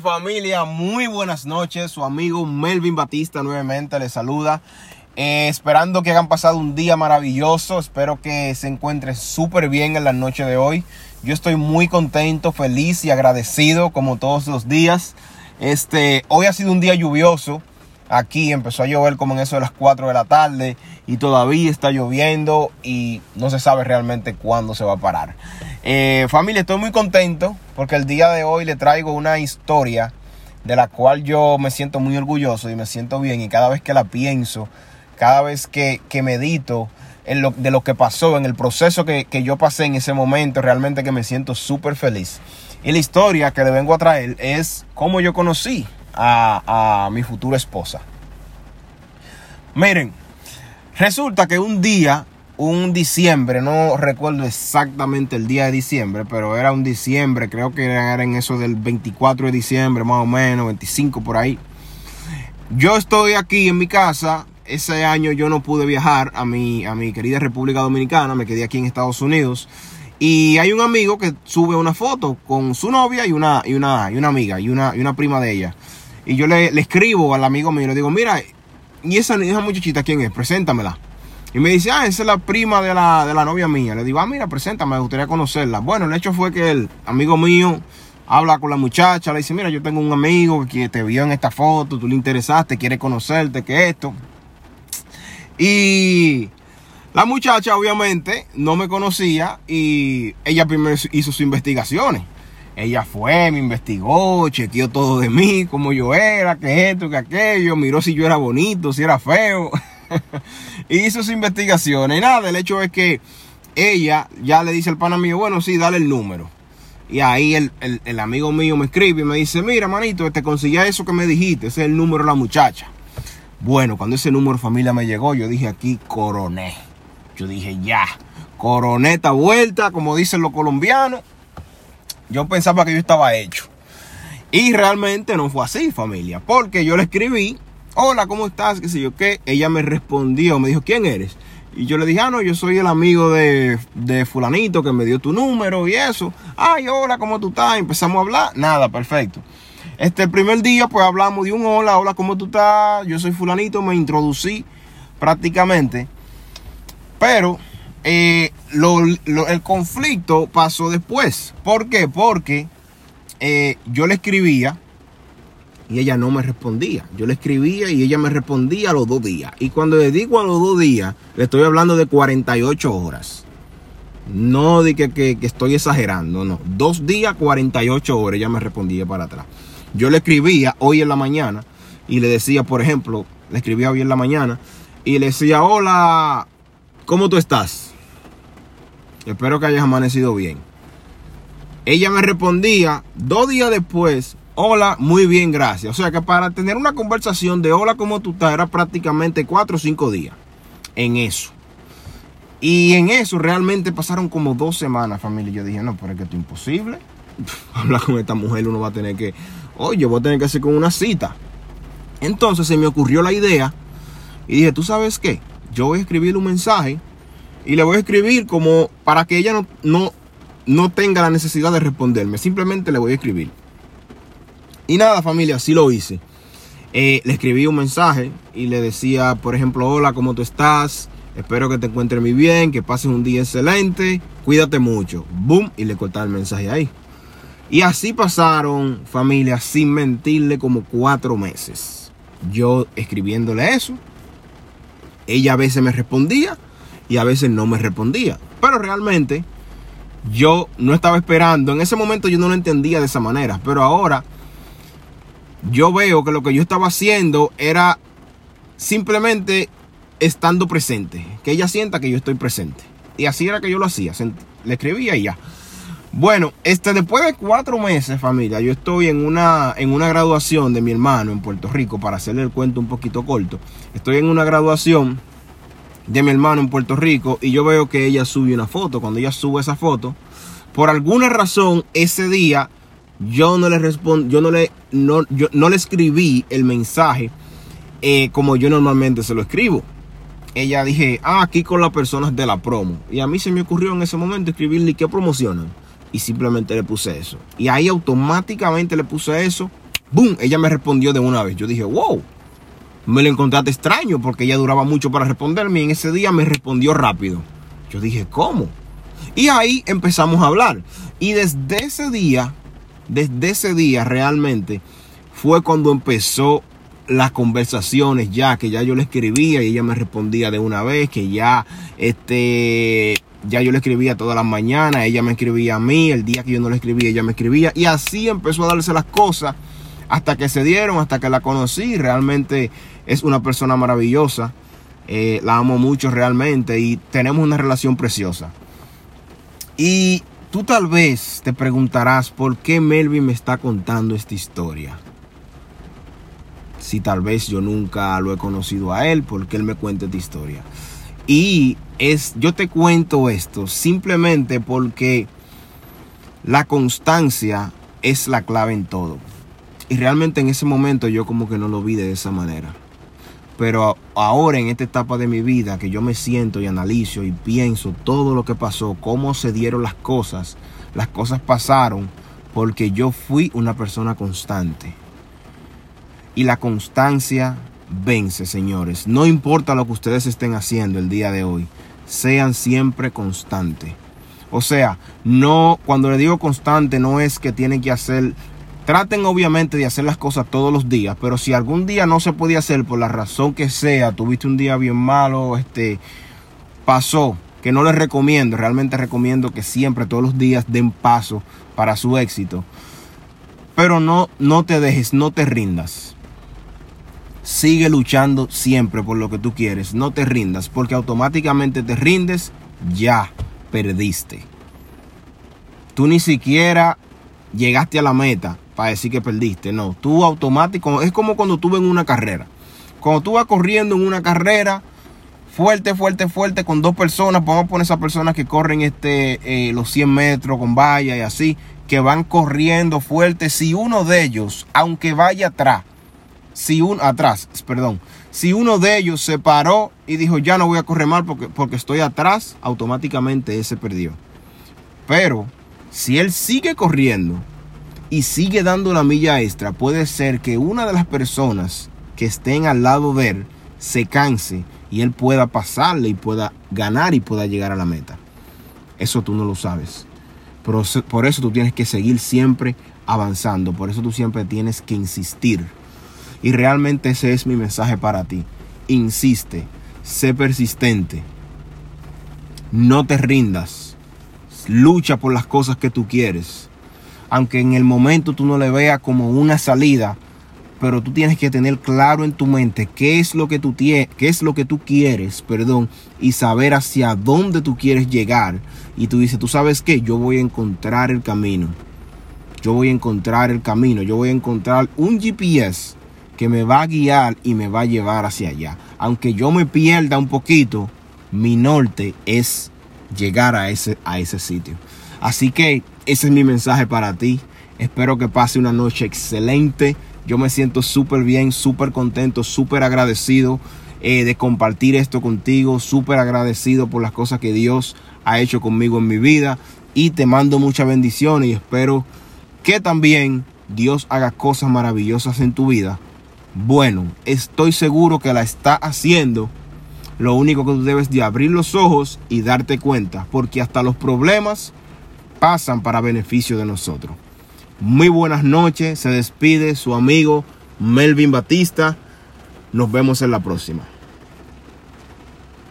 Familia, muy buenas noches. Su amigo Melvin Batista nuevamente les saluda. Eh, esperando que hayan pasado un día maravilloso. Espero que se encuentren súper bien en la noche de hoy. Yo estoy muy contento, feliz y agradecido como todos los días. Este, hoy ha sido un día lluvioso. Aquí empezó a llover como en eso de las 4 de la tarde y todavía está lloviendo y no se sabe realmente cuándo se va a parar. Eh, familia, estoy muy contento porque el día de hoy le traigo una historia de la cual yo me siento muy orgulloso y me siento bien y cada vez que la pienso, cada vez que, medito en lo, de lo que pasó, en el proceso que, que yo pasé en ese momento, realmente que me siento súper feliz. Y la historia que le vengo a traer es cómo yo conocí a, mi futura esposa. Miren, resulta que un día, un diciembre, no recuerdo exactamente el día de diciembre, pero era un diciembre, creo que era en eso del 24 de diciembre, más o menos, 25 por ahí. Yo estoy aquí en mi casa. Ese año yo no pude viajar a mi, a mi querida República Dominicana, me quedé aquí en Estados Unidos. Y hay un amigo que sube una foto con su novia y una, y una, y una amiga y una, y una prima de ella. Y yo le, escribo al amigo mío y le digo, mira, ¿y esa, esa muchachita quién es? Preséntamela. Y me dice, ah, esa es la prima de la, de la novia mía. Le digo, ah, mira, preséntame, me gustaría conocerla. Bueno, el hecho fue que el amigo mío habla con la muchacha, le dice, mira, yo tengo un amigo que te vio en esta foto, tú le interesaste, quiere conocerte, que esto. Y la muchacha obviamente no me conocía y ella primero hizo sus investigaciones. Ella fue, me investigó, chequeó todo de mí, cómo yo era, qué esto, qué aquello, miró si yo era bonito, si era feo. hizo sus investigaciones. Y nada, el hecho es que ella ya le dice al pana mío, bueno, sí, dale el número. Y ahí el, amigo mío me escribe y me dice, mira, manito, te conseguí eso que me dijiste, ese es el número de la muchacha. Bueno, cuando ese número familia me llegó, yo dije aquí, coroné. Yo dije, ya, coroneta vuelta, como dicen los colombianos. Yo pensaba que yo estaba hecho. Y realmente no fue así, familia. Porque yo le escribí, hola, ¿cómo estás? ¿Qué sé yo qué? Ella me respondió, me dijo, ¿quién eres? Y yo le dije, ah, no, yo soy el amigo de, de fulanito que me dio tu número y eso. Ay, hola, ¿cómo tú estás? Empezamos a hablar. Nada, perfecto. Este, el primer día, pues hablamos de un hola, hola, ¿cómo tú estás? Yo soy fulanito, me introducí prácticamente. Pero eh, el conflicto pasó después. ¿Por qué? Porque eh, yo le escribía y ella no me respondía. Yo le escribía y ella me respondía a los dos días. Y cuando le digo a los dos días, le estoy hablando de 48 horas. No de que, que, estoy exagerando, no. Dos días, 48 horas, ella me respondía para atrás. Yo le escribía hoy en la mañana y le decía, por ejemplo, le escribía hoy en la mañana y le decía, hola, ¿Cómo tú estás? Espero que hayas amanecido bien. Ella me respondía dos días después, hola, muy bien, gracias. O sea que para tener una conversación de hola, ¿cómo tú estás? Era prácticamente cuatro o cinco días en eso. Y en eso realmente pasaron como dos semanas, familia. Yo dije, no, pero es que esto es imposible. Hablar con esta mujer uno va a tener que, oye, voy a tener que hacer con una cita. Entonces se me ocurrió la idea y dije, ¿tú sabes qué? yo voy a escribir un mensaje y le voy a escribir como para que ella no, no, no tenga la necesidad de responderme. Simplemente le voy a escribir. Y nada, familia, así lo hice. Eh, le escribí un mensaje y le decía, por ejemplo, hola, ¿cómo tú estás? Espero que te encuentres muy bien, que pases un día excelente, cuídate mucho. Boom, y le cortaba el mensaje ahí. Y así pasaron, familia, sin mentirle, como cuatro meses. Yo escribiéndole eso, ella a veces me respondía y a veces no me respondía. Pero realmente yo no estaba esperando. En ese momento yo no lo entendía de esa manera. Pero ahora yo veo que lo que yo estaba haciendo era simplemente estando presente. Que ella sienta que yo estoy presente. Y así era que yo lo hacía. Le escribía y ya. Bueno, este, después de cuatro meses, familia, yo estoy en una, en una graduación de mi hermano en Puerto Rico, para hacerle el cuento un poquito corto. Estoy en una graduación de mi hermano en Puerto Rico y yo veo que ella sube una foto. Cuando ella sube esa foto, por alguna razón, ese día yo no le respond, yo no le, no, yo no le escribí el mensaje eh, como yo normalmente se lo escribo. Ella dije, ah, aquí con las personas de la promo. Y a mí se me ocurrió en ese momento escribirle qué promocionan y simplemente le puse eso. Y ahí automáticamente le puse eso ¡boom! Ella me respondió de una vez. Yo dije, wow, me lo encontraste extraño porque ella duraba mucho para responderme y en ese día me respondió rápido. Yo dije, ¿cómo? Y ahí empezamos a hablar. Y desde ese día, desde ese día realmente fue cuando empezó las conversaciones ya, que ya yo le escribía y ella me respondía de una vez, que ya este ya yo le escribía todas las mañanas, ella me escribía a mí, el día que yo no le escribía, ella me escribía, y así empezó a darse las cosas hasta que se dieron, hasta que la conocí. Realmente es una persona maravillosa, eh, la amo mucho realmente y tenemos una relación preciosa. Y tú tal vez te preguntarás por qué Melvin me está contando esta historia. Si tal vez yo nunca lo he conocido a él, ¿por qué él me cuenta esta historia? Y es, yo te cuento esto simplemente porque la constancia es la clave en todo. Y realmente en ese momento yo como que no lo vi de esa manera. Pero ahora en esta etapa de mi vida que yo me siento y analizo y pienso todo lo que pasó, cómo se dieron las cosas, las cosas pasaron porque yo fui una persona constante. Y la constancia vence, señores. No importa lo que ustedes estén haciendo el día de hoy, sean siempre constantes. O sea, no, cuando le digo constante, no es que tienen que hacer, traten obviamente de hacer las cosas todos los días, pero si algún día no se puede hacer por la razón que sea, tuviste un día bien malo, este, pasó, que no les recomiendo, realmente recomiendo que siempre, todos los días, den paso para su éxito. Pero no, no te dejes, no te rindas. Sigue luchando siempre por lo que tú quieres. No te rindas, porque automáticamente te rindes, ya perdiste. Tú ni siquiera llegaste a la meta para decir que perdiste. No, tú automático, es como cuando tú ves en una carrera. Cuando tú vas corriendo en una carrera, fuerte, fuerte, fuerte, con dos personas, vamos a poner esas personas que corren este, eh, los 100 metros con valla y así, que van corriendo fuerte. Si uno de ellos, aunque vaya atrás, si un atrás, perdón, si uno de ellos se paró y dijo ya no voy a correr mal porque, porque estoy atrás, automáticamente ese perdió. Pero si él sigue corriendo y sigue dando la milla extra, puede ser que una de las personas que estén al lado de él se canse y él pueda pasarle y pueda ganar y pueda llegar a la meta. Eso tú no lo sabes. por eso tú tienes que seguir siempre avanzando. Por eso tú siempre tienes que insistir. Y realmente ese es mi mensaje para ti. Insiste, sé persistente. No te rindas. Lucha por las cosas que tú quieres. Aunque en el momento tú no le veas como una salida, pero tú tienes que tener claro en tu mente qué es lo que tú qué es lo que tú quieres, perdón, y saber hacia dónde tú quieres llegar. Y tú dices, "¿Tú sabes qué? Yo voy a encontrar el camino." Yo voy a encontrar el camino, yo voy a encontrar un GPS que me va a guiar y me va a llevar hacia allá. Aunque yo me pierda un poquito, mi norte es llegar a ese, a ese sitio. Así que ese es mi mensaje para ti. Espero que pase una noche excelente. Yo me siento súper bien, súper contento, súper agradecido eh, de compartir esto contigo. Súper agradecido por las cosas que Dios ha hecho conmigo en mi vida. Y te mando muchas bendiciones y espero que también Dios haga cosas maravillosas en tu vida bueno, estoy seguro que la está haciendo. Lo único que tú debes de abrir los ojos y darte cuenta, porque hasta los problemas pasan para beneficio de nosotros. Muy buenas noches, se despide su amigo Melvin Batista. Nos vemos en la próxima.